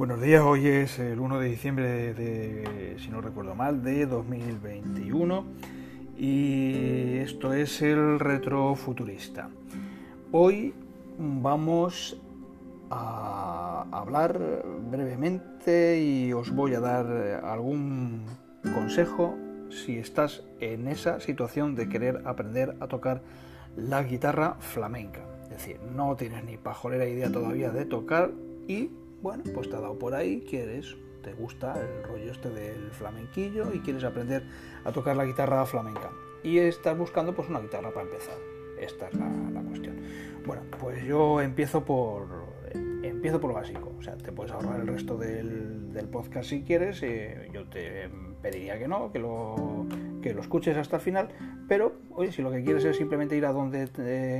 Buenos días, hoy es el 1 de diciembre de, si no recuerdo mal, de 2021 y esto es el retrofuturista. Hoy vamos a hablar brevemente y os voy a dar algún consejo si estás en esa situación de querer aprender a tocar la guitarra flamenca. Es decir, no tienes ni pajolera idea todavía de tocar y bueno, pues te ha dado por ahí, quieres, te gusta el rollo este del flamenquillo y quieres aprender a tocar la guitarra flamenca. Y estás buscando pues una guitarra para empezar. Esta es la, cuestión. Bueno, pues yo empiezo por empiezo por lo básico. O sea, te puedes ahorrar el resto del, podcast si quieres. Eh, yo te pediría que no, que lo, que lo escuches hasta el final. Pero, oye, si lo que quieres es simplemente ir a donde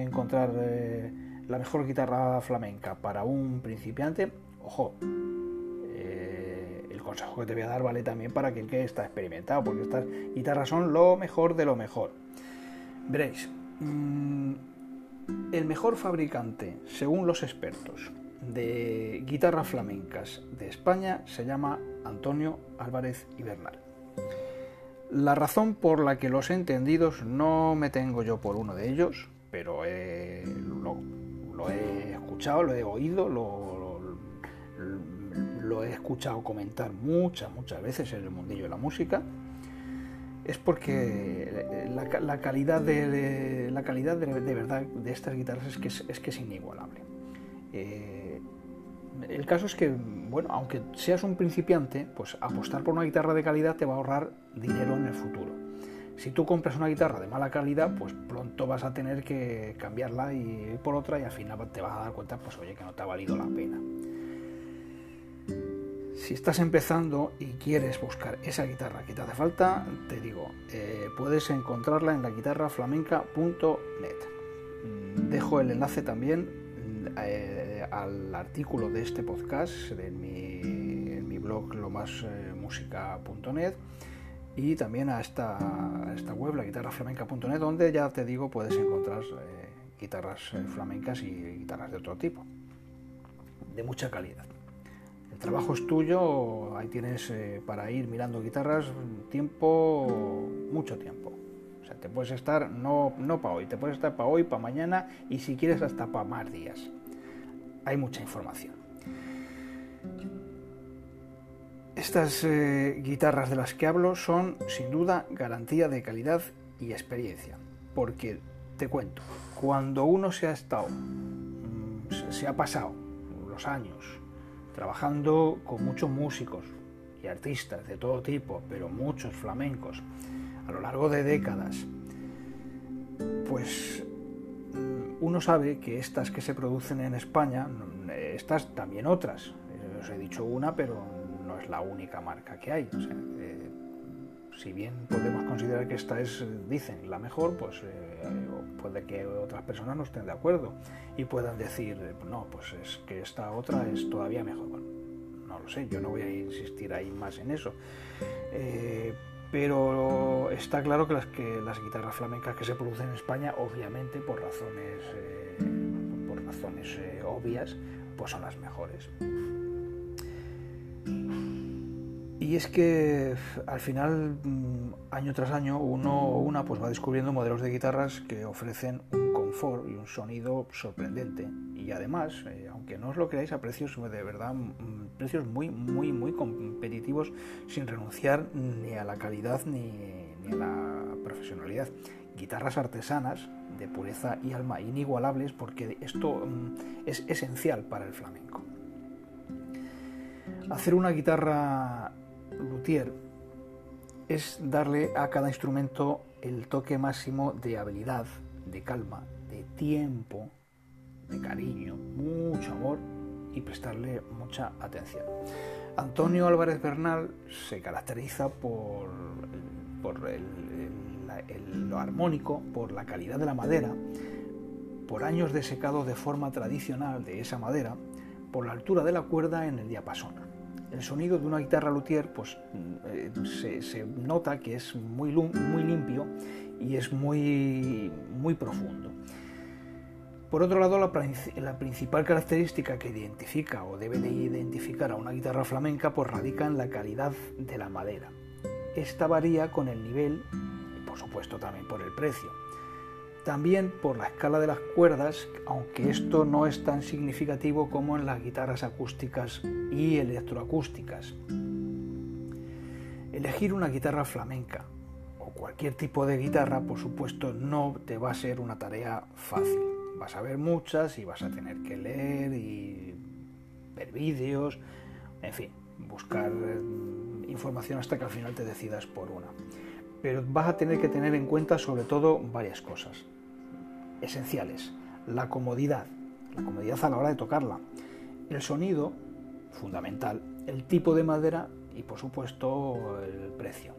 encontrar eh, la mejor guitarra flamenca para un principiante, ojo, eh, el consejo que te voy a dar vale también para quien que está experimentado, porque estas guitarras son lo mejor de lo mejor. Veréis, mm, el mejor fabricante, según los expertos, de guitarras flamencas de España se llama Antonio Álvarez y. La razón por la que los entendidos no me tengo yo por uno de ellos, pero lo, he escuchado, lo he oído, lo, he escuchado comentar muchas, muchas veces en el mundillo de la música, es porque la, calidad, de, la calidad de, verdad de estas guitarras es que es, que es inigualable. Eh, el caso es que, bueno, aunque seas un principiante, pues apostar por una guitarra de calidad te va a ahorrar dinero en el futuro. Si tú compras una guitarra de mala calidad, pues pronto vas a tener que cambiarla y por otra y al final te vas a dar cuenta, pues oye, que no te ha valido la pena. Si estás empezando y quieres buscar esa guitarra que te hace falta, te digo, eh, puedes encontrarla en la guitarraflamenca.net. Dejo el enlace también eh, al artículo de este podcast en mi, blog lomasmusica.net y también a esta, esta web, la guitarraflamenca.net, donde ya te digo puedes encontrar eh, guitarras flamencas y guitarras de otro tipo, de mucha calidad trabajo es tuyo, ahí tienes eh, para ir mirando guitarras tiempo, mucho tiempo. O sea, te puedes estar, no, no para hoy, te puedes estar para hoy, para mañana y si quieres hasta para más días. Hay mucha información. Estas eh, guitarras de las que hablo son sin duda garantía de calidad y experiencia. Porque te cuento, cuando uno se ha estado, mm, se ha pasado los años trabajando con muchos músicos y artistas de todo tipo, pero muchos flamencos, a lo largo de décadas, pues mm, uno sabe que estas que se producen en España, mm, estas también otras, eh, os he dicho una, pero no es la única marca que hay. Eh, si bien podemos considerar que esta es, dicen, la mejor, pues eh, puede que otras personas no estén de acuerdo y puedan decir, no, pues es que esta otra es todavía mejor. Bueno, no lo sé, yo no voy a insistir ahí más en eso. Eh, pero está claro que las, guitarras flamencas que se producen en España, obviamente por razones, eh, por razones obvias, pues son las mejores. Y es que al final, mm, año tras año, uno una pues va descubriendo modelos de guitarras que ofrecen un confort y un sonido sorprendente. Y además, eh, aunque no os lo creáis, a precios de verdad, mm, precios muy, muy, muy competitivos, sin renunciar ni a la calidad ni, ni a la profesionalidad. Guitarras artesanas de pureza y alma inigualables porque esto mm, es esencial para el flamenco. Hacer una guitarra luthier es darle a cada instrumento el toque máximo de habilidad, de calma, de tiempo, de cariño, mucho amor y prestarle mucha atención. Antonio Álvarez Bernal se caracteriza por, lo armónico, por la calidad de la madera, por años de secado de forma tradicional de esa madera, por la altura de la cuerda en el diapasón el sonido de una guitarra luthier pues, eh, se, nota que es muy, muy limpio y es muy, muy profundo. Por otro lado, la, principal característica que identifica o debe de identificar a una guitarra flamenca pues radica en la calidad de la madera. Esta varía con el nivel y por supuesto también por el precio. También por la escala de las cuerdas, aunque esto no es tan significativo como en las guitarras acústicas y electroacústicas. Elegir una guitarra flamenca o cualquier tipo de guitarra, por supuesto, no te va a ser una tarea fácil. Vas a ver muchas y vas a tener que leer y ver vídeos, en fin, buscar eh, información hasta que al final te decidas por una. Pero vas a tener que tener en cuenta sobre todo varias cosas esenciales. La comodidad, la comodidad a la hora de tocarla. El sonido, fundamental. El tipo de madera y por supuesto el precio.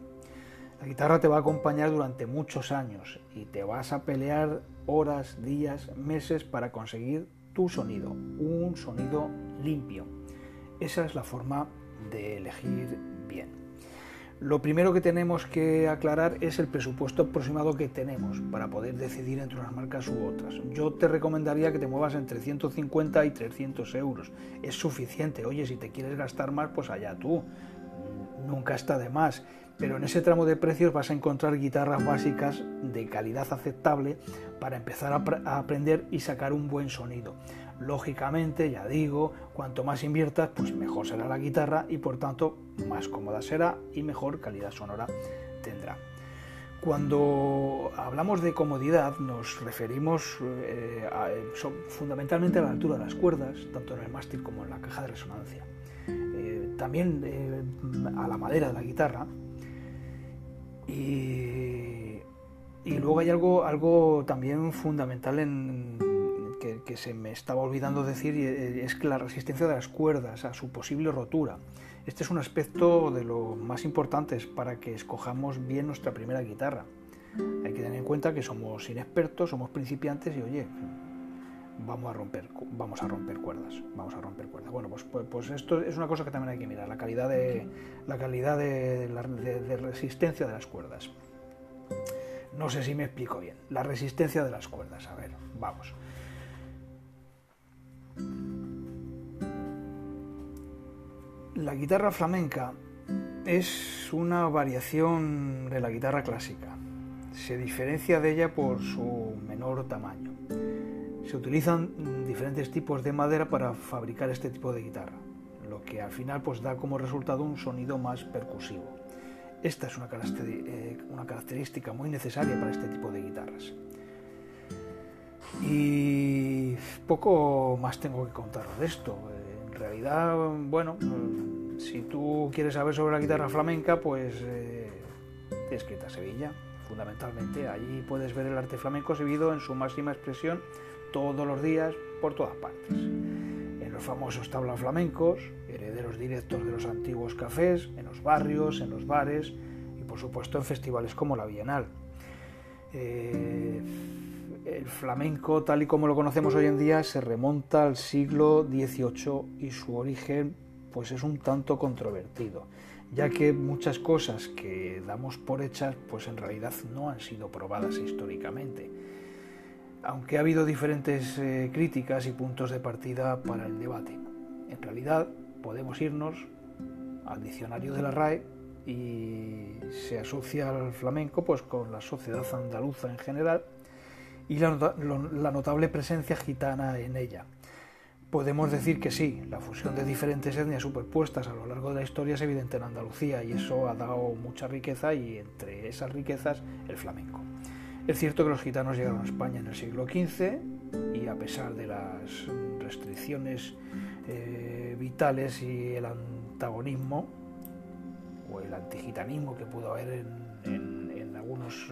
La guitarra te va a acompañar durante muchos años y te vas a pelear horas, días, meses para conseguir tu sonido, un sonido limpio. Esa es la forma de elegir bien. Lo primero que tenemos que aclarar es el presupuesto aproximado que tenemos para poder decidir entre unas marcas u otras. Yo te recomendaría que te muevas entre 150 y 300 euros. Es suficiente. Oye, si te quieres gastar más, pues allá tú. Nunca está de más. Pero en ese tramo de precios vas a encontrar guitarras básicas de calidad aceptable para empezar a, aprender y sacar un buen sonido. Lógicamente, ya digo, cuanto más inviertas, pues mejor será la guitarra y por tanto más cómoda será y mejor calidad sonora tendrá. Cuando hablamos de comodidad nos referimos eh, fundamentalmente a la altura de las cuerdas, tanto en el mástil como en la caja de resonancia. También eh, a la madera de la guitarra. Y, y luego hay algo, algo también fundamental en, que, se me estaba olvidando decir eh, es que la resistencia de las cuerdas a su posible rotura. Este es un aspecto de lo más importantes para que escojamos bien nuestra primera guitarra. Hay que tener en cuenta que somos inexpertos, somos principiantes y oye, vamos a romper, vamos a romper cuerdas, vamos a romper cuerdas. Bueno, pues, pues, pues esto es una cosa que también hay que mirar, la calidad de la calidad de, de resistencia de las cuerdas. No sé si me explico bien. La resistencia de las cuerdas. A ver, vamos. La guitarra flamenca es una variación de la guitarra clásica. Se diferencia de ella por su menor tamaño. Se utilizan diferentes tipos de madera para fabricar este tipo de guitarra, lo que al final pues da como resultado un sonido más percusivo. Esta es una, eh, característica muy necesaria para este tipo de guitarras. Y poco más tengo que contaros de esto. En realidad, bueno, si tú quieres saber sobre la guitarra flamenca, pues eh, tienes que a Sevilla, fundamentalmente. Allí puedes ver el arte flamenco exhibido en su máxima expresión todos los días, por todas partes. En los famosos tablas flamencos, herederos directos de los antiguos cafés, en los barrios, en los bares y por supuesto en festivales como la Bienal. Eh, el flamenco, tal y como lo conocemos hoy en día, se remonta al siglo XVIII y su origen pues es un tanto controvertido, ya que muchas cosas que damos por hechas pues en realidad no han sido probadas históricamente. Aunque ha habido diferentes eh, críticas y puntos de partida para el debate. En realidad podemos irnos al diccionario de la RAE y se asocia al flamenco pues con la sociedad andaluza en general y la, notable presencia gitana en ella. Podemos decir que sí, la fusión de diferentes etnias superpuestas a lo largo de la historia es evidente en Andalucía y eso ha dado mucha riqueza y entre esas riquezas el flamenco. Es cierto que los gitanos llegaron a España en el siglo XV y a pesar de las restricciones eh, vitales y el antagonismo o el antigitanismo que pudo haber en algunos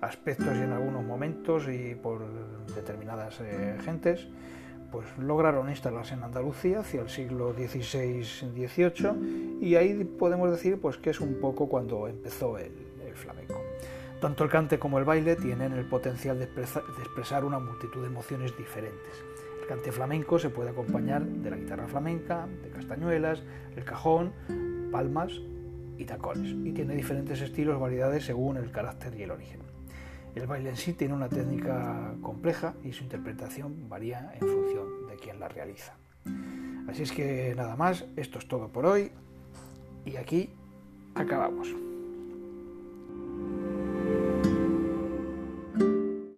aspectos y en algunos momentos y por determinadas eh, gentes, pues lograron instalarse en Andalucía hacia el siglo XVI-XVIII y ahí podemos decir pues que es un poco cuando empezó el, flamenco. Tanto el cante como el baile tienen el potencial de, expresar una multitud de emociones diferentes. El cante flamenco se puede acompañar de la guitarra flamenca, de castañuelas, el cajón, palmas y tacones, y tiene diferentes estilos, variedades según el carácter y el origen. El baile en sí tiene una técnica compleja y su interpretación varía en función de quien la realiza. Así es que nada más, esto es todo por hoy y aquí acabamos.